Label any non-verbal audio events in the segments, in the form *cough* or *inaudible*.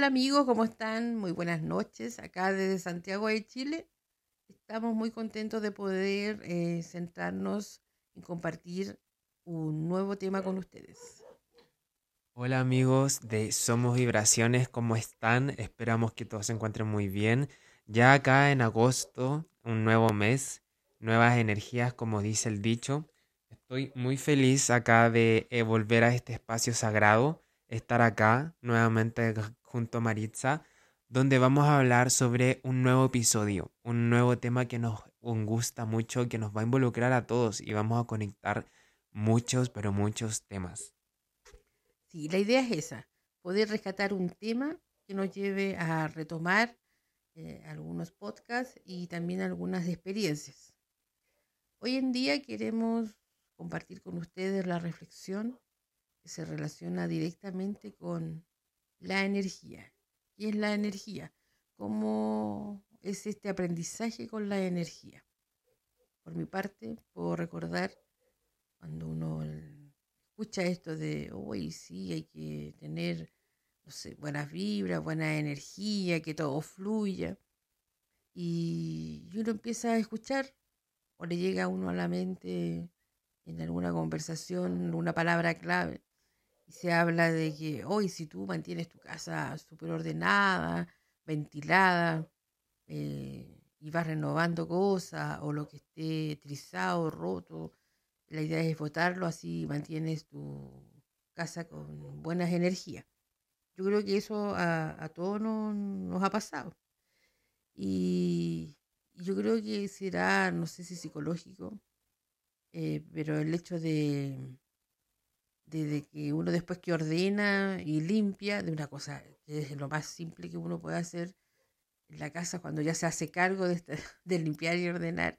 Hola amigos, ¿cómo están? Muy buenas noches. Acá desde Santiago de Chile. Estamos muy contentos de poder eh, centrarnos en compartir un nuevo tema con ustedes. Hola amigos de Somos Vibraciones, ¿cómo están? Esperamos que todos se encuentren muy bien. Ya acá en agosto, un nuevo mes, nuevas energías, como dice el dicho. Estoy muy feliz acá de eh, volver a este espacio sagrado, estar acá nuevamente junto a Maritza, donde vamos a hablar sobre un nuevo episodio, un nuevo tema que nos gusta mucho, que nos va a involucrar a todos y vamos a conectar muchos, pero muchos temas. Sí, la idea es esa, poder rescatar un tema que nos lleve a retomar eh, algunos podcasts y también algunas experiencias. Hoy en día queremos compartir con ustedes la reflexión que se relaciona directamente con la energía. ¿Qué es la energía? ¿Cómo es este aprendizaje con la energía? Por mi parte, puedo recordar cuando uno escucha esto de, uy, sí, hay que tener, buenas vibras, buena energía, que todo fluya. Y, uno empieza a escuchar, o le llega a uno a la mente en alguna conversación una palabra clave, y se habla de que hoy si tú mantienes tu casa súper ordenada, ventilada, eh, y vas renovando cosas, o lo que esté trizado, roto, la idea es votarlo, así mantienes tu casa con buenas energías. Yo creo que eso a, todos nos, ha pasado. Y, yo creo que será, no sé si psicológico, eh, pero el hecho de, de, que uno después que ordena y limpia, de una cosa que es lo más simple que uno puede hacer en la casa cuando ya se hace cargo de, *laughs* de limpiar y ordenar,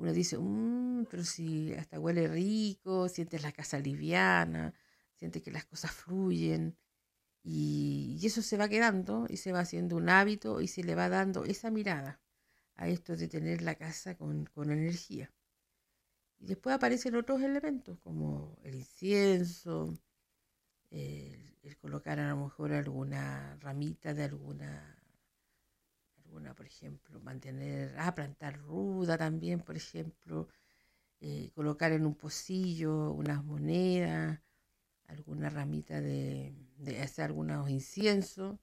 uno dice, mmm, pero si hasta huele rico, sientes la casa liviana, sientes que las cosas fluyen. Y, eso se va quedando y se va haciendo un hábito y se le va dando esa mirada a esto de tener la casa con, energía. Y después aparecen otros elementos como el incienso, el colocar a lo mejor alguna ramita de alguna una, por ejemplo, mantener, ah, plantar ruda también, por ejemplo, eh, colocar en un pocillo unas monedas, alguna ramita de, de hacer algunos inciensos,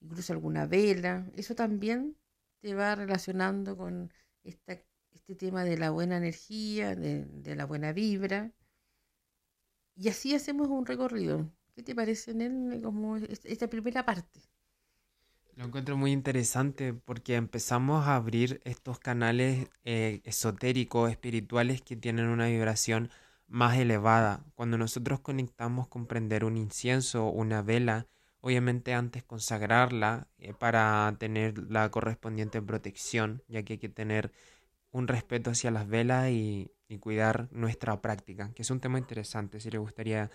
incluso alguna vela. Eso también te va relacionando con esta, este tema de la buena energía, de, de la buena vibra. Y así hacemos un recorrido. ¿Qué te parece, en él como esta primera parte? Lo encuentro muy interesante porque empezamos a abrir estos canales eh, esotéricos, espirituales que tienen una vibración más elevada. Cuando nosotros conectamos con prender un incienso una vela, obviamente antes consagrarla eh, para tener la correspondiente protección, ya que hay que tener un respeto hacia las velas y, cuidar nuestra práctica, que es un tema interesante si le gustaría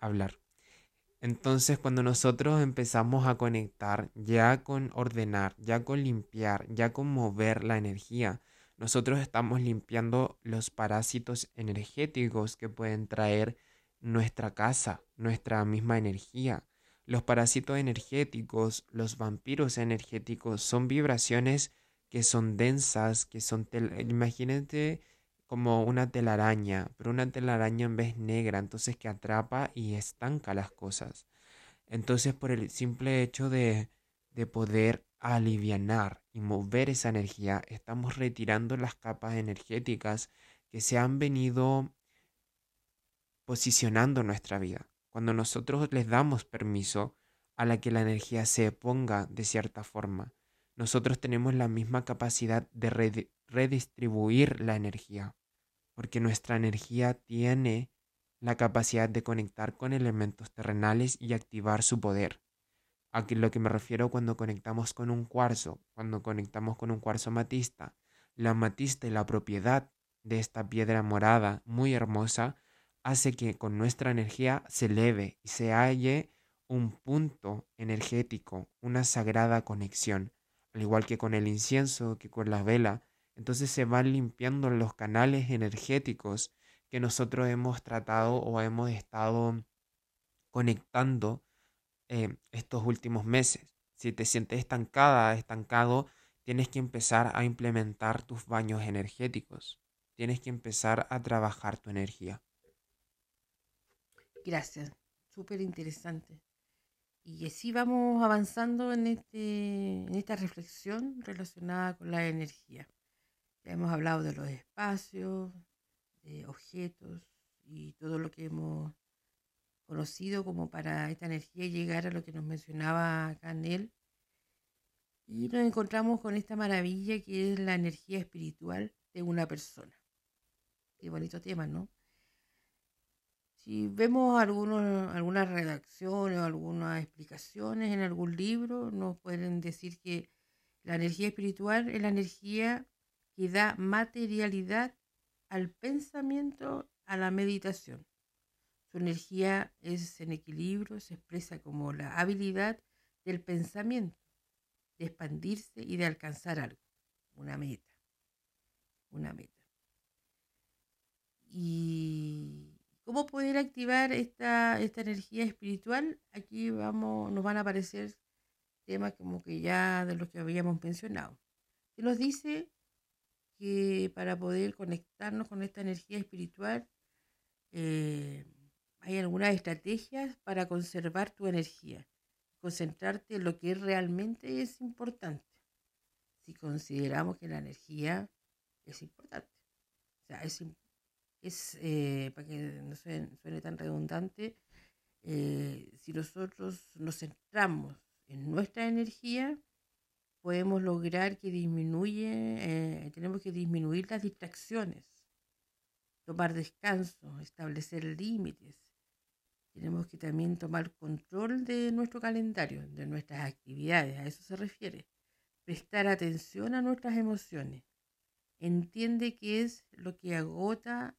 hablar. Entonces cuando nosotros empezamos a conectar ya con ordenar, ya con limpiar, ya con mover la energía, nosotros estamos limpiando los parásitos energéticos que pueden traer nuestra casa, nuestra misma energía. Los parásitos energéticos, los vampiros energéticos son vibraciones que son densas, que son... Imagínate como una telaraña, pero una telaraña en vez negra, entonces que atrapa y estanca las cosas. Entonces por el simple hecho de, de poder alivianar y mover esa energía, estamos retirando las capas energéticas que se han venido posicionando en nuestra vida. Cuando nosotros les damos permiso a la que la energía se ponga de cierta forma, nosotros tenemos la misma capacidad de redistribuir la energía porque nuestra energía tiene la capacidad de conectar con elementos terrenales y activar su poder. A lo que me refiero cuando conectamos con un cuarzo, cuando conectamos con un cuarzo matista, la amatista y la propiedad de esta piedra morada muy hermosa hace que con nuestra energía se eleve y se halle un punto energético, una sagrada conexión, al igual que con el incienso, que con la vela, entonces se van limpiando los canales energéticos que nosotros hemos tratado o hemos estado conectando eh, estos últimos meses. Si te sientes estancada, estancado, tienes que empezar a implementar tus baños energéticos. Tienes que empezar a trabajar tu energía. Gracias, súper interesante. Y así vamos avanzando en, este, en esta reflexión relacionada con la energía. Ya hemos hablado de los espacios, de objetos y todo lo que hemos conocido como para esta energía llegar a lo que nos mencionaba Canel. Y nos encontramos con esta maravilla que es la energía espiritual de una persona. Qué bonito tema, ¿no? Si vemos algunos, algunas redacciones o algunas explicaciones en algún libro, nos pueden decir que la energía espiritual es la energía que da materialidad al pensamiento, a la meditación. Su energía es en equilibrio, se expresa como la habilidad del pensamiento, de expandirse y de alcanzar algo, una meta, una meta. Y ¿Cómo poder activar esta, esta energía espiritual? Aquí vamos, nos van a aparecer temas como que ya de los que habíamos mencionado. Se nos dice que para poder conectarnos con esta energía espiritual eh, hay algunas estrategias para conservar tu energía, concentrarte en lo que realmente es importante. Si consideramos que la energía es importante, o sea, es importante es, eh, para que no suene, tan redundante, eh, si nosotros nos centramos en nuestra energía, podemos lograr que disminuye, eh, tenemos que disminuir las distracciones, tomar descanso, establecer límites. Tenemos que también tomar control de nuestro calendario, de nuestras actividades, a eso se refiere. Prestar atención a nuestras emociones. Entiende qué es lo que agota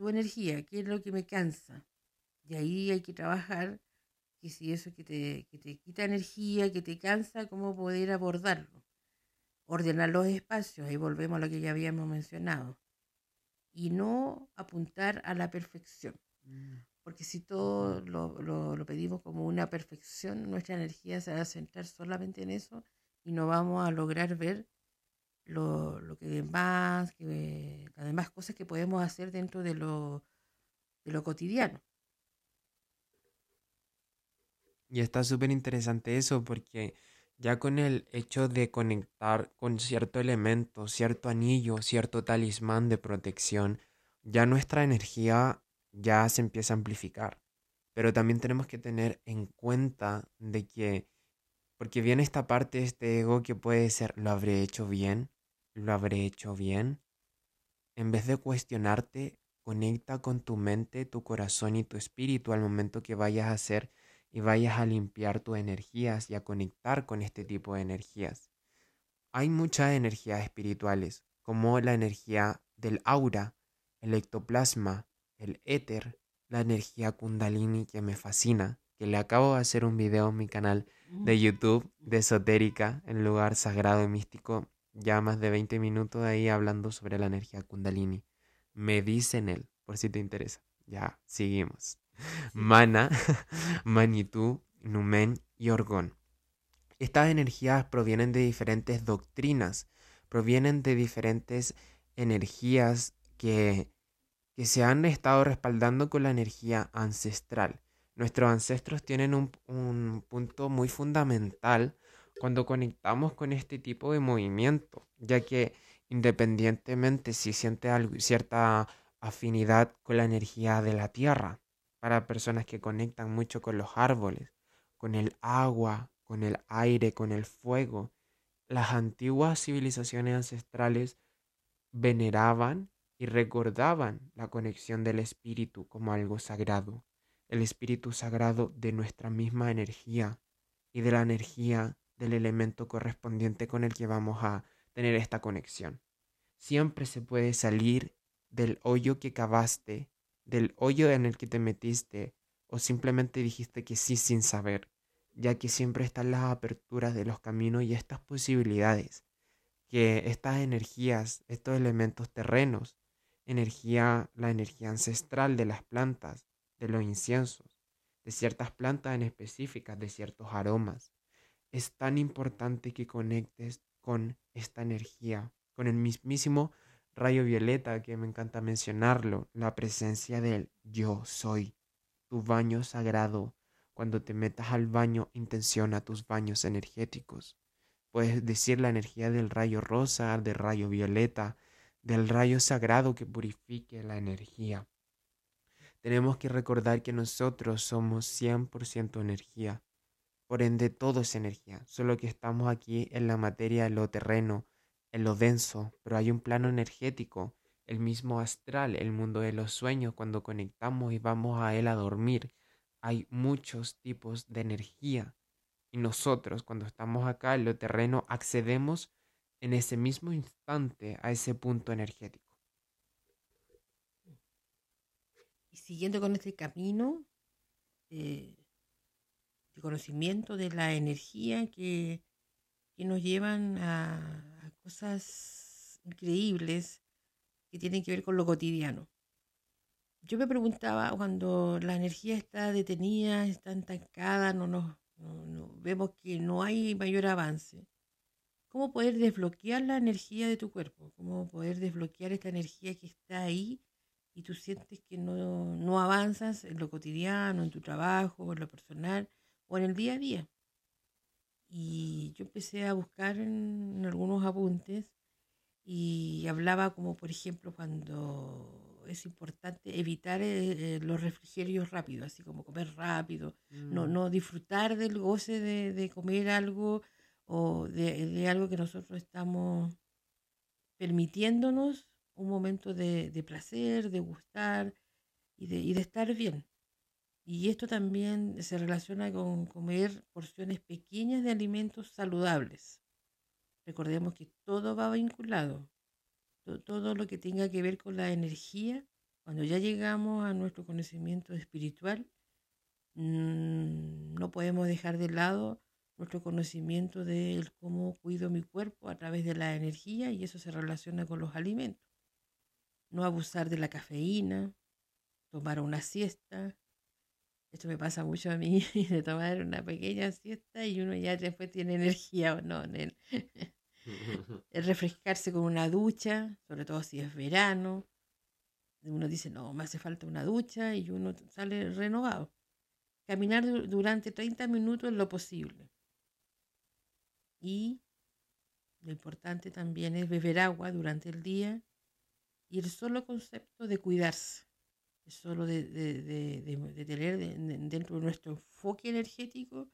tu energía, qué es lo que me cansa. Y ahí hay que trabajar, que si eso que te, que te quita energía, que te cansa, cómo poder abordarlo. Ordenar los espacios, ahí volvemos a lo que ya habíamos mencionado. Y no apuntar a la perfección. Mm. Porque si todo lo, lo, lo pedimos como una perfección, nuestra energía se va a centrar solamente en eso y no vamos a lograr ver lo, lo que demás, que, cosas que podemos hacer dentro de lo, de lo cotidiano. Y está súper interesante eso porque ya con el hecho de conectar con cierto elemento, cierto anillo, cierto talismán de protección, ya nuestra energía ya se empieza a amplificar. Pero también tenemos que tener en cuenta de que, porque viene esta parte este ego que puede ser, lo habré hecho bien, ¿Lo habré hecho bien? En vez de cuestionarte, conecta con tu mente, tu corazón y tu espíritu al momento que vayas a hacer y vayas a limpiar tus energías y a conectar con este tipo de energías. Hay muchas energías espirituales, como la energía del aura, el ectoplasma, el éter, la energía kundalini que me fascina, que le acabo de hacer un video en mi canal de. YouTube de esotérica, el lugar sagrado y místico ya más de 20 minutos ahí hablando sobre la energía kundalini. Me dicen él, por si te interesa. Ya, seguimos. Mana, *laughs* Manitou, Numen y Orgón. Estas energías provienen de diferentes doctrinas, provienen de diferentes energías que, que se han estado respaldando con la energía ancestral. Nuestros ancestros tienen un, un punto muy fundamental cuando conectamos con este tipo de movimiento, ya que independientemente si siente algo, cierta afinidad con la energía de la tierra, para personas que conectan mucho con los árboles, con el agua, con el aire, con el fuego, las antiguas civilizaciones ancestrales veneraban y recordaban la conexión del espíritu como algo sagrado, el espíritu sagrado de nuestra misma energía y de la energía del elemento correspondiente con el que vamos a tener esta conexión. Siempre se puede salir del hoyo que cavaste, del hoyo en el que te metiste, o simplemente dijiste que sí sin saber, ya que siempre están las aperturas de los caminos y estas posibilidades, que estas energías, estos elementos terrenos, energía, la energía ancestral de las plantas, de los inciensos, de ciertas plantas en específicas, de ciertos aromas, es tan importante que conectes con esta energía, con el mismísimo rayo violeta que me encanta mencionarlo, la presencia del yo soy, tu baño sagrado. Cuando te metas al baño, intenciona tus baños energéticos. Puedes decir la energía del rayo rosa, del rayo violeta, del rayo sagrado que purifique la energía. Tenemos que recordar que nosotros somos 100% energía. Por ende, todo es energía, solo que estamos aquí en la materia, en lo terreno, en lo denso, pero hay un plano energético, el mismo astral, el mundo de los sueños, cuando conectamos y vamos a él a dormir. Hay muchos tipos de energía. Y nosotros, cuando estamos acá en lo terreno, accedemos en ese mismo instante a ese punto energético. Y siguiendo con este camino, eh, conocimiento de la energía que, nos llevan a, cosas increíbles que tienen que ver con lo cotidiano. Yo me preguntaba cuando la energía está detenida, está estancada, no, nos, vemos que no hay mayor avance. ¿Cómo poder desbloquear la energía de tu cuerpo? ¿Cómo poder desbloquear esta energía que está ahí y tú sientes que no, no avanzas en lo cotidiano, en tu trabajo, en lo personal? O en el día a día. Y yo empecé a buscar en, algunos apuntes y hablaba como por ejemplo cuando es importante evitar eh, eh, los refrigerios rápidos, así como comer rápido, no, mm. no disfrutar del goce de, comer algo o de, algo que nosotros estamos permitiéndonos un momento de, placer, de gustar y de, y de estar bien. Y esto también se relaciona con comer porciones pequeñas de alimentos saludables. Recordemos que todo va vinculado. Todo lo que tenga que ver con la energía, cuando ya llegamos a nuestro conocimiento espiritual, mm, no podemos dejar de lado nuestro conocimiento de cómo cuido mi cuerpo a través de la energía y eso se relaciona con los alimentos. No abusar de la cafeína, tomar una siesta, esto me pasa mucho a mí, *laughs* de tomar una pequeña siesta y uno ya después tiene energía o no. En *laughs* el, refrescarse con una ducha, sobre todo si es verano. Uno dice, no, me hace falta una ducha y uno sale renovado. Caminar durante 30 minutos es lo posible. Y lo importante también es beber agua durante el día y el solo concepto de cuidarse solo de, tener dentro de nuestro enfoque energético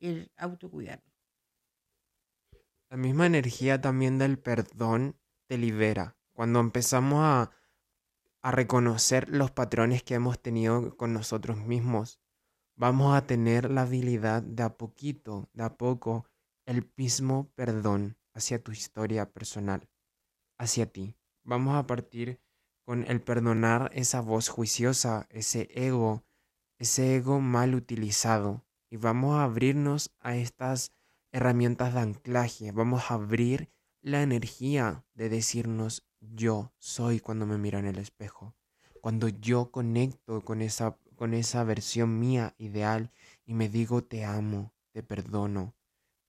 el autocuidarnos. La misma energía también del perdón te libera. Cuando empezamos a, a reconocer los patrones que hemos tenido con nosotros mismos, vamos a tener la habilidad de a poquito, de a poco, el mismo perdón hacia tu historia personal, hacia ti. Vamos a partir con el perdonar esa voz juiciosa, ese ego, ese ego mal utilizado. Y vamos a abrirnos a estas herramientas de anclaje, vamos a abrir la energía de decirnos yo soy cuando me miro en el espejo. Cuando yo conecto con esa, con esa versión mía ideal y me digo te amo, te perdono.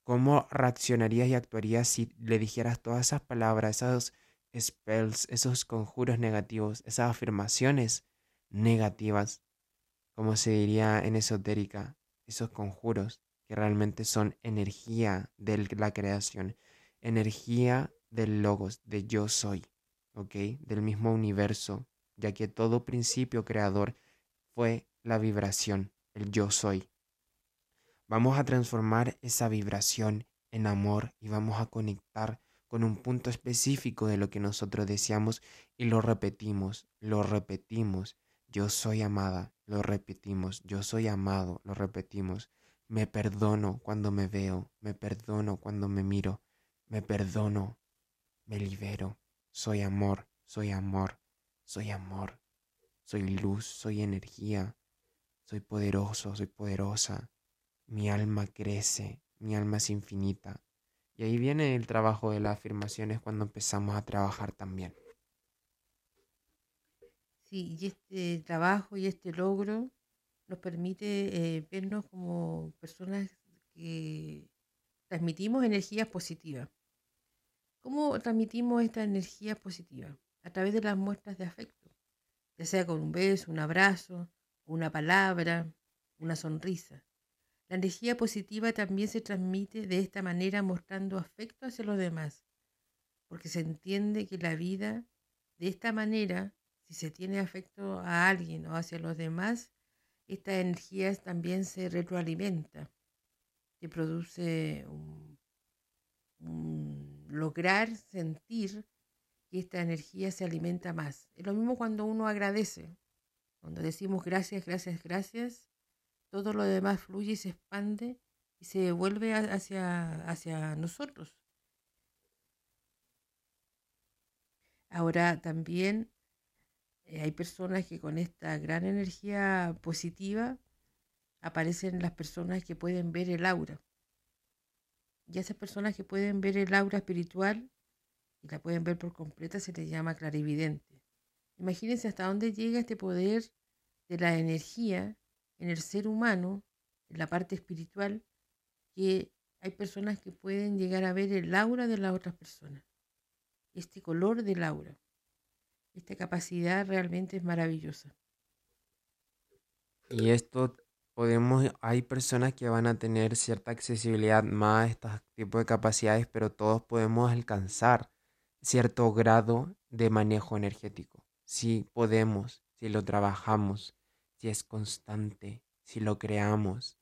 ¿Cómo reaccionarías y actuarías si le dijeras todas esas palabras, esas esos conjuros negativos, esas afirmaciones negativas, como se diría en esotérica, esos conjuros que realmente son energía de la creación, energía del logos, de yo soy, ¿ok? Del mismo universo, ya que todo principio creador fue la vibración, el yo soy. Vamos a transformar esa vibración en amor y vamos a conectar con un punto específico de lo que nosotros deseamos y lo repetimos, lo repetimos. Yo soy amada, lo repetimos. Yo soy amado, lo repetimos. Me perdono cuando me veo, me perdono cuando me miro, me perdono, me libero. Soy amor, soy amor, soy amor. Soy luz, soy energía, soy poderoso, soy poderosa. Mi alma crece, mi alma es infinita, y ahí viene el trabajo de las afirmaciones cuando empezamos a trabajar también. Sí, y este trabajo y este logro nos permite eh, vernos como personas que transmitimos energías positivas. ¿Cómo transmitimos esta energía positiva? A través de las muestras de afecto, ya sea con un beso, un abrazo, una palabra, una sonrisa. La energía positiva también se transmite de esta manera mostrando afecto hacia los demás, porque se entiende que la vida de esta manera, si se tiene afecto a alguien o hacia los demás, esta energía también se retroalimenta, que produce un, lograr sentir que esta energía se alimenta más. Es lo mismo cuando uno agradece. Cuando decimos gracias, gracias, gracias, todo lo demás fluye y se expande y se vuelve hacia, hacia nosotros. Ahora también eh, hay personas que con esta gran energía positiva aparecen las personas que pueden ver el aura. Y a esas personas que pueden ver el aura espiritual y la pueden ver por completa se les llama clarividente. Imagínense hasta dónde llega este poder de la energía en el ser humano, en la parte espiritual, que hay personas que pueden llegar a ver el aura de las otras personas, este color del aura. Esta capacidad realmente es maravillosa. Y esto podemos, hay personas que van a tener cierta accesibilidad más a estos tipos de capacidades, pero todos podemos alcanzar cierto grado de manejo energético. Si podemos, si lo trabajamos, si es constante, si lo creamos.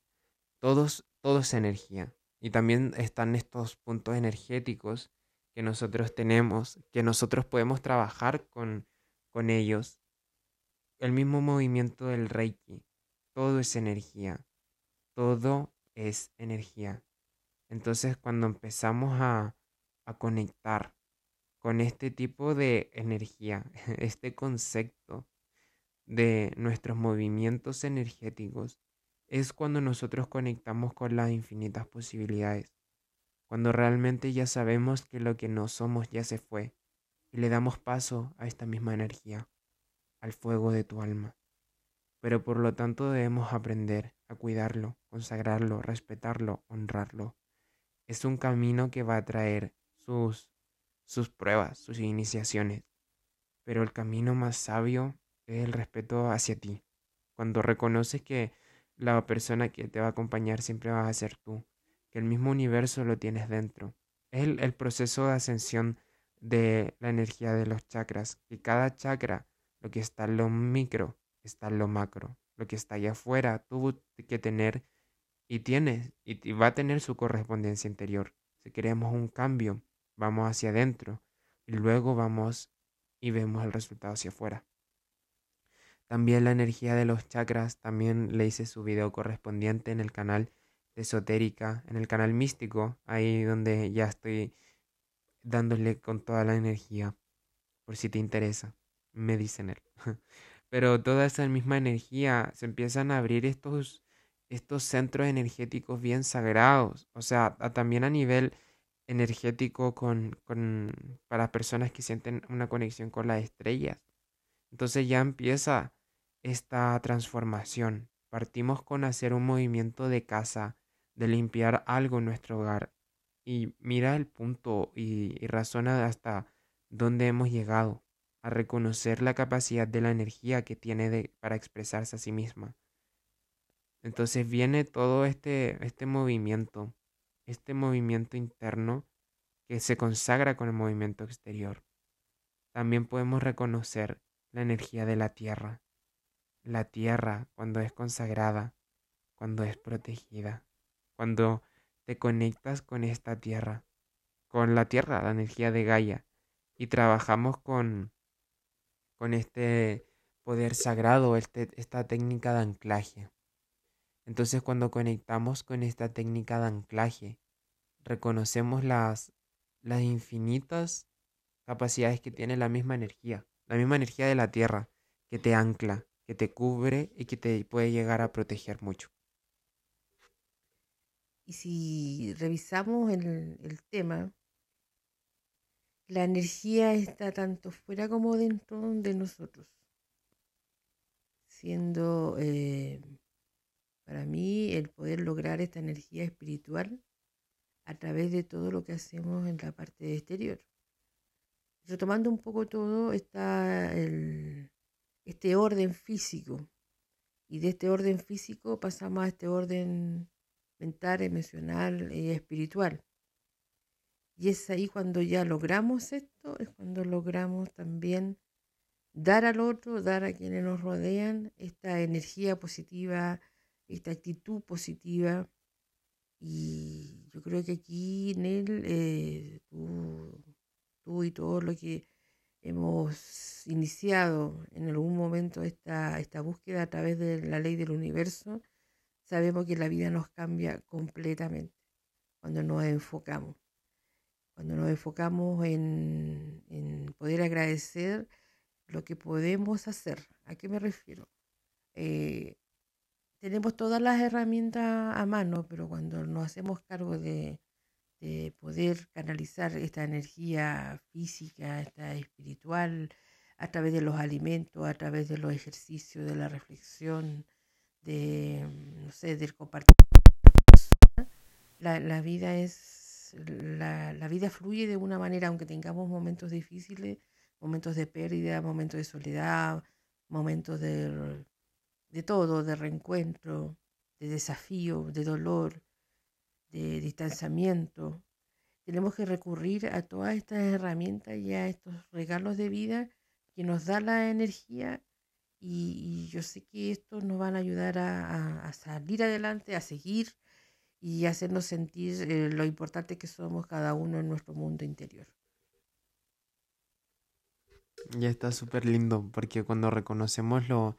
Todos, todo es energía. Y también están estos puntos energéticos que nosotros tenemos, que nosotros podemos trabajar con, con ellos. El mismo movimiento del Reiki todo es energía. Todo es energía. Entonces cuando empezamos a, a conectar con este tipo de energía, *laughs* este concepto de nuestros movimientos energéticos, es cuando nosotros conectamos con las infinitas posibilidades, cuando realmente ya sabemos que lo que no somos ya se fue y le damos paso a esta misma energía, al fuego de tu alma pero por lo tanto debemos aprender a cuidarlo, consagrarlo, respetarlo, honrarlo. Es un camino que va a traer sus, sus pruebas, sus iniciaciones, pero el camino más sabio es el respeto hacia ti. Cuando reconoces que la persona que te va a acompañar siempre va a ser tú, que el mismo universo lo tienes dentro. Es el, el proceso de ascensión de la energía de los chakras, que cada chakra, lo que está en lo micro, está lo macro. Lo que está allá afuera tuvo que tener y tiene y va a tener su correspondencia interior. Si queremos un cambio, vamos hacia adentro y luego vamos y vemos el resultado hacia afuera. También la energía de los chakras, también le hice su video correspondiente en el canal de esotérica, en el canal místico, ahí donde ya estoy dándole con toda la energía, por si te interesa, me dicen él. *laughs* pero toda esa misma energía se empiezan a abrir estos, estos centros energéticos bien sagrados, o sea, también a nivel energético con, con, para personas que sienten una conexión con las estrellas. Entonces ya empieza esta transformación. Partimos con hacer un movimiento de casa, de limpiar algo en nuestro hogar. Y mira el punto y, y razona hasta dónde hemos llegado a reconocer la capacidad de la energía que tiene de, para expresarse a sí misma. Entonces viene todo este, este movimiento, este movimiento interno que se consagra con el movimiento exterior. También podemos reconocer la energía de la tierra. La tierra cuando es consagrada, cuando es protegida, cuando te conectas con esta tierra, con la tierra, la energía de Gaia, y trabajamos con, con este poder sagrado, este, esta técnica de anclaje. Entonces cuando conectamos con esta técnica de anclaje, reconocemos las, las infinitas capacidades que tiene la misma energía, la misma energía de la Tierra, que te ancla, que te cubre y que te puede llegar a proteger mucho. Y si revisamos el, tema, la energía está tanto fuera como dentro de nosotros, siendo eh, para mí el poder lograr esta energía espiritual a través de todo lo que hacemos en la parte exterior. Retomando un poco todo, está el, este orden físico. Y de este orden físico pasamos a este orden mental, emocional y espiritual. Y es ahí cuando ya logramos esto, es cuando logramos también dar al otro, dar a quienes nos rodean esta energía positiva, esta actitud positiva. Y yo creo que aquí, Nel, eh, tú, tú y todo lo que hemos iniciado en algún momento esta, búsqueda a través de la ley del universo, sabemos que la vida nos cambia completamente cuando nos enfocamos. Cuando nos enfocamos en, en poder agradecer lo que podemos hacer. ¿A qué me refiero? Eh, tenemos todas las herramientas a mano, pero cuando nos hacemos cargo de, de poder canalizar esta energía física, esta espiritual, a través de los alimentos, a través de los ejercicios, de la reflexión, de, no sé, del compartir. La, la vida es, la, la vida fluye de una manera, aunque tengamos momentos difíciles, momentos de pérdida, momentos de soledad, momentos de, de todo, de reencuentro, de desafío, de dolor, de distanciamiento. Tenemos que recurrir a todas estas herramientas y a estos regalos de vida que nos da la energía y, yo sé que estos nos van a ayudar a, salir adelante, a seguir y hacernos sentir eh, lo importante que somos cada uno en nuestro mundo interior. Ya está súper lindo, porque cuando reconocemos lo,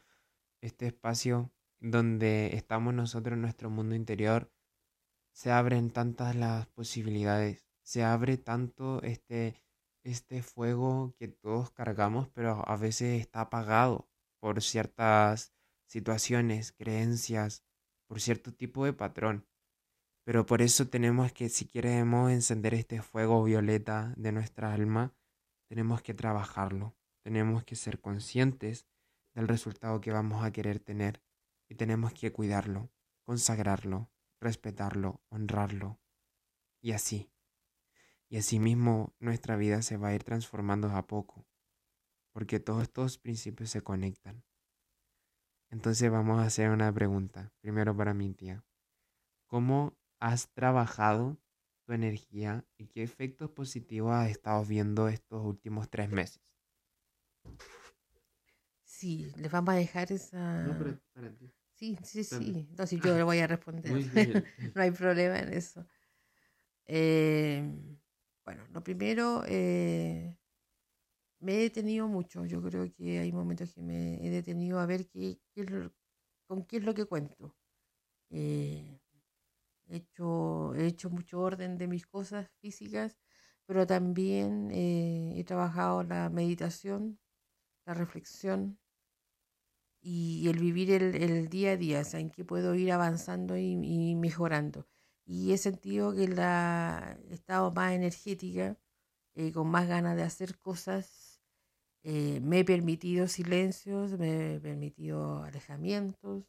este espacio donde estamos nosotros en nuestro mundo interior, se abren tantas las posibilidades, se abre tanto este, este fuego que todos cargamos, pero a veces está apagado por ciertas situaciones, creencias, por cierto tipo de patrón. Pero por eso tenemos que, si queremos encender este fuego violeta de nuestra alma, tenemos que trabajarlo, tenemos que ser conscientes del resultado que vamos a querer tener y tenemos que cuidarlo, consagrarlo, respetarlo, honrarlo y así. Y asimismo nuestra vida se va a ir transformando a poco, porque todos estos principios se conectan. Entonces vamos a hacer una pregunta, primero para mi tía. ¿Cómo has trabajado energía y qué efectos positivos has estado viendo estos últimos tres meses. Sí, les vamos a dejar esa... No, pero Sí, sí, sí. Entonces yo le voy a responder. *laughs* no hay problema en eso. Eh, bueno, lo primero, eh, me he detenido mucho. Yo creo que hay momentos que me he detenido a ver qué, con qué es lo que cuento. Eh, He hecho, he hecho mucho orden de mis cosas físicas, pero también eh, he trabajado la meditación, la reflexión y, el vivir el, día a día, o en que puedo ir avanzando y, mejorando. Y he sentido que la, he estado más energética, eh, con más ganas de hacer cosas. Eh, me he permitido silencios, me he permitido alejamientos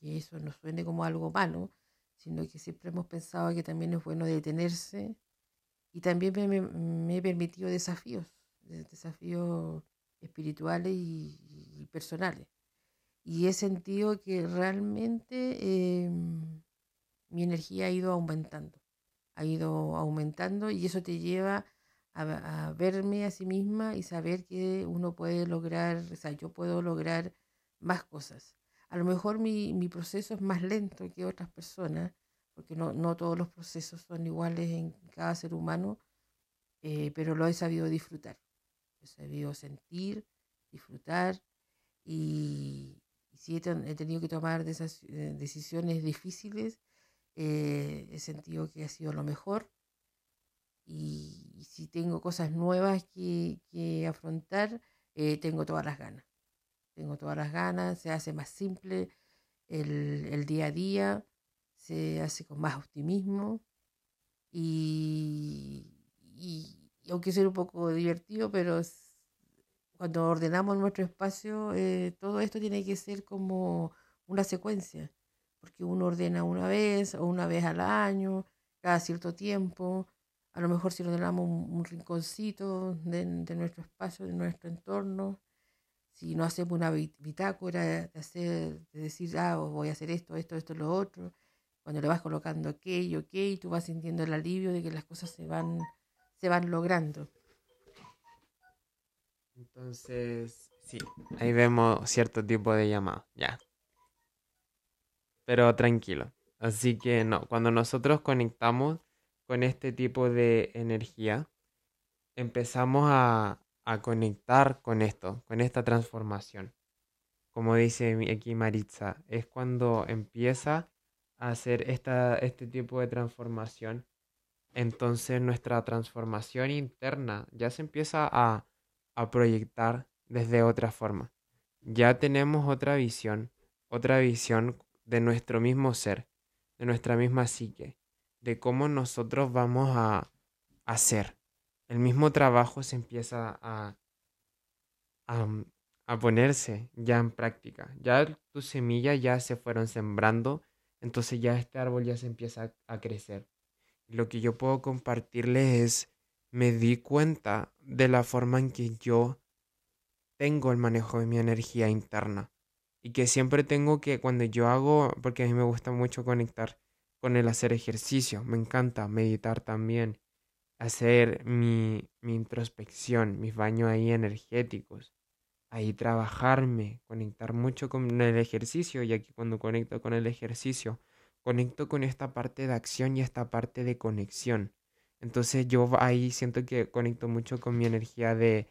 que eso no suene como algo malo, sino que siempre hemos pensado que también es bueno detenerse y también me, he permitido desafíos, desafíos espirituales y, personales. Y he sentido que realmente em, mi energía ha ido aumentando, ha ido aumentando y eso te lleva a, a, verme a sí misma y saber que uno puede lograr, o sea, yo puedo lograr más cosas. A lo mejor mi, mi proceso es más lento que otras personas, porque no, no todos los procesos son iguales en cada ser humano, eh, pero lo he sabido disfrutar. He sabido sentir, disfrutar y, si he, tenido que tomar esas eh, decisiones difíciles, eh, he sentido que ha sido lo mejor. Y, si tengo cosas nuevas que, que afrontar, tengo todas las ganas tengo todas las ganas, se hace más simple el, día a día, se hace con más optimismo y, aunque sea un poco divertido, pero cuando ordenamos nuestro espacio, eh, todo esto tiene que ser como una secuencia. porque uno ordena una vez o una vez al año, cada cierto tiempo. A lo mejor si ordenamos un, rinconcito de, de, nuestro espacio, de nuestro entorno, si no hacemos una bitácora de, hacer, de decir, ah, voy a hacer esto, esto, esto, lo otro, cuando le vas colocando ok, ok, tú vas sintiendo el alivio de que las cosas se van, se van logrando. Entonces, sí, ahí vemos cierto tipo de llamada, ya. Pero tranquilo. Así que no, cuando nosotros conectamos con este tipo de energía, empezamos a, a conectar con esto, con esta transformación. Como dice aquí Maritza, es cuando empieza a hacer esta, este tipo de transformación, entonces nuestra transformación interna ya se empieza a, a proyectar desde otra forma. Ya tenemos otra visión, otra visión de nuestro mismo ser, de nuestra misma psique, de cómo nosotros vamos a hacer. El mismo trabajo se empieza a, a, a ponerse ya en práctica. Ya tus semillas ya se fueron sembrando, entonces ya este árbol ya se empieza a, crecer. Lo que yo puedo compartirles es, me di cuenta de la forma en que yo tengo el manejo de mi energía interna y que siempre tengo que cuando yo hago, porque a mí me gusta mucho conectar con el hacer ejercicio, me encanta meditar también, hacer mi, mi introspección, mis baños ahí energéticos, ahí trabajarme, conectar mucho con el ejercicio, y aquí cuando conecto con el ejercicio, conecto con esta parte de acción y esta parte de conexión. Entonces yo ahí siento que conecto mucho con mi energía de,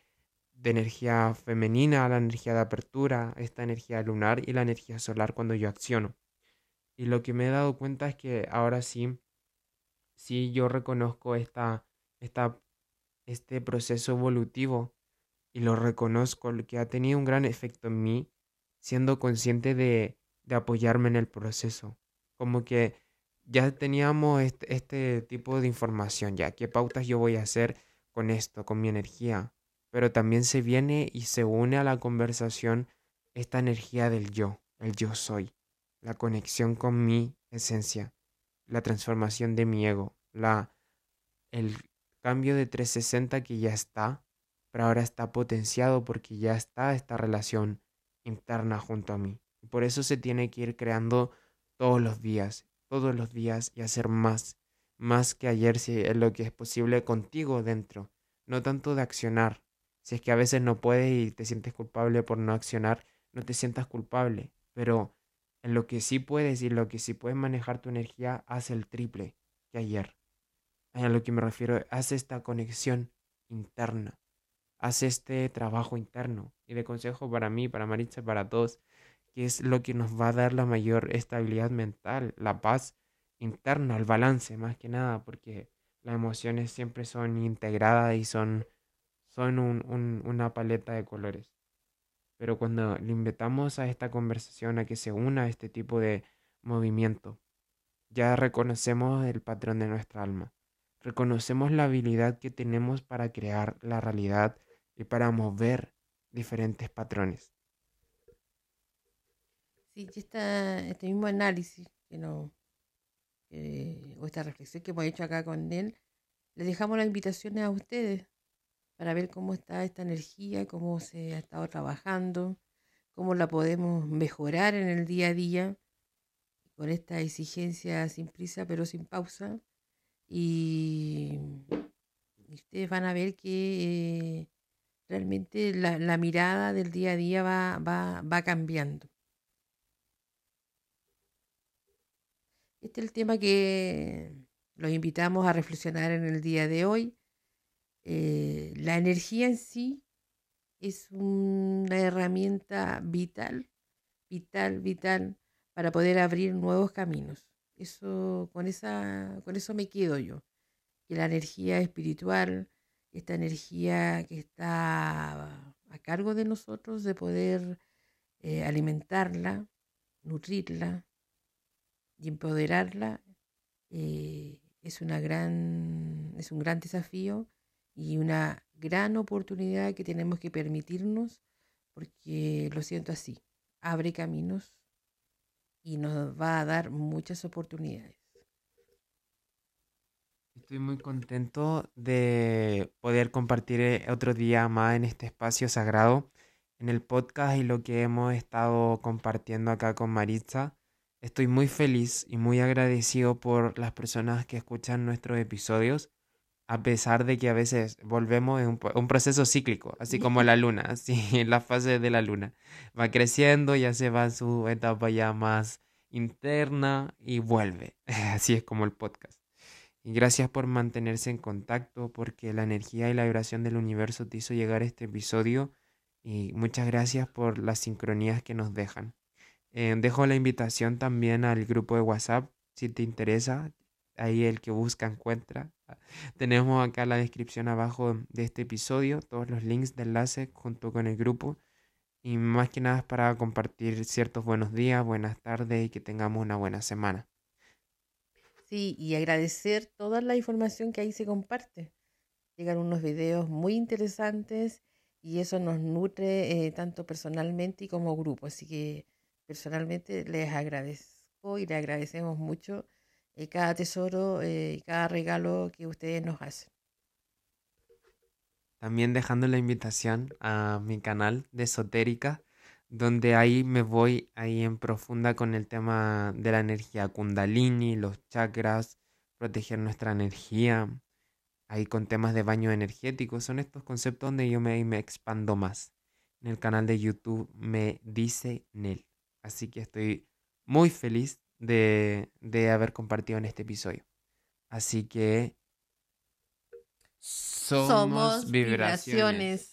energía femenina, la energía de apertura, esta energía lunar y la energía solar cuando yo acciono. Y lo que me he dado cuenta es que ahora sí, sí yo reconozco esta, esta, este proceso evolutivo y lo reconozco, que ha tenido un gran efecto en mí, siendo consciente de, de apoyarme en el proceso. Como que ya teníamos este, tipo de información, ya qué pautas yo voy a hacer con esto, con mi energía. Pero también se viene y se une a la conversación esta energía del yo, el yo soy la conexión con mi esencia, la transformación de mi ego, la, el cambio de 360 que ya está, pero ahora está potenciado porque ya está esta relación interna junto a mí. Por eso se tiene que ir creando todos los días, todos los días y hacer más, más que ayer si es lo que es posible contigo dentro, no tanto de accionar. Si es que a veces no puedes y te sientes culpable por no accionar, no te sientas culpable, pero en lo que sí puedes y en lo que sí puedes manejar tu energía, haz el triple que ayer. A lo que me refiero, haz esta conexión interna. Haz este trabajo interno. Y de consejo para mí, para Maritza, para todos, que es lo que nos va a dar la mayor estabilidad mental, la paz interna, el balance, más que nada, porque las emociones siempre son integradas y son, son un, una paleta de colores. Pero cuando le invitamos a esta conversación a que se una a este tipo de movimiento, ya reconocemos el patrón de nuestra alma. Reconocemos la habilidad que tenemos para crear la realidad y para mover diferentes patrones. Sí, está este mismo análisis que no, o esta reflexión que hemos hecho acá con él, les dejamos las invitaciones a ustedes para ver cómo está esta energía, cómo se ha estado trabajando, cómo la podemos mejorar en el día a día con esta exigencia sin prisa pero sin pausa. Y, ustedes van a ver que eh, realmente la, mirada del día a día va, va, va cambiando. Este es el tema que los invitamos a reflexionar en el día de hoy. Eh, la energía en sí es una herramienta vital, vital, vital para poder abrir nuevos caminos. Eso, con, esa, con eso me quedo yo. Que la energía espiritual, esta energía que está a cargo de nosotros, de poder eh, alimentarla, nutrirla y empoderarla, eh, es, una gran, es un gran desafío y una gran oportunidad que tenemos que permitirnos, porque lo siento así, abre caminos y nos va a dar muchas oportunidades. Estoy muy contento de poder compartir eh, otro día más en este espacio sagrado, en el podcast y lo que hemos estado compartiendo acá con Maritza. Estoy muy feliz y muy agradecido por las personas que escuchan nuestros episodios, a pesar de que a veces volvemos en un, proceso cíclico, así como la luna, *laughs* así en la fase de la luna. Va creciendo, ya se va a su etapa ya más interna y vuelve. *laughs* Así es como el podcast. Y gracias por mantenerse en contacto, porque la energía y la vibración del universo te hizo llegar este episodio. Y muchas gracias por las sincronías que nos dejan. Eh, dejo la invitación también al grupo de WhatsApp, si te interesa. Ahí el que busca encuentra. *laughs* Tenemos acá la descripción abajo de este episodio, todos los links de enlace junto con el grupo. Y más que nada es para compartir ciertos buenos días, buenas tardes y que tengamos una buena semana. Sí, y agradecer toda la información que ahí se comparte. Llegan unos videos muy interesantes y eso nos nutre eh, tanto personalmente y como grupo. Así que personalmente les agradezco y les agradecemos mucho eh, cada tesoro eh, y cada regalo que ustedes nos hacen. También dejando la invitación a mi canal de esotérica donde ahí me voy ahí en profunda con el tema de la energía kundalini, los chakras, proteger nuestra energía, ahí con temas de baño energético, son estos conceptos donde yo me, me expando más. En el canal de YouTube me dice Nel. Así que estoy muy feliz de, de haber compartido en este episodio. Así que somos, vibraciones.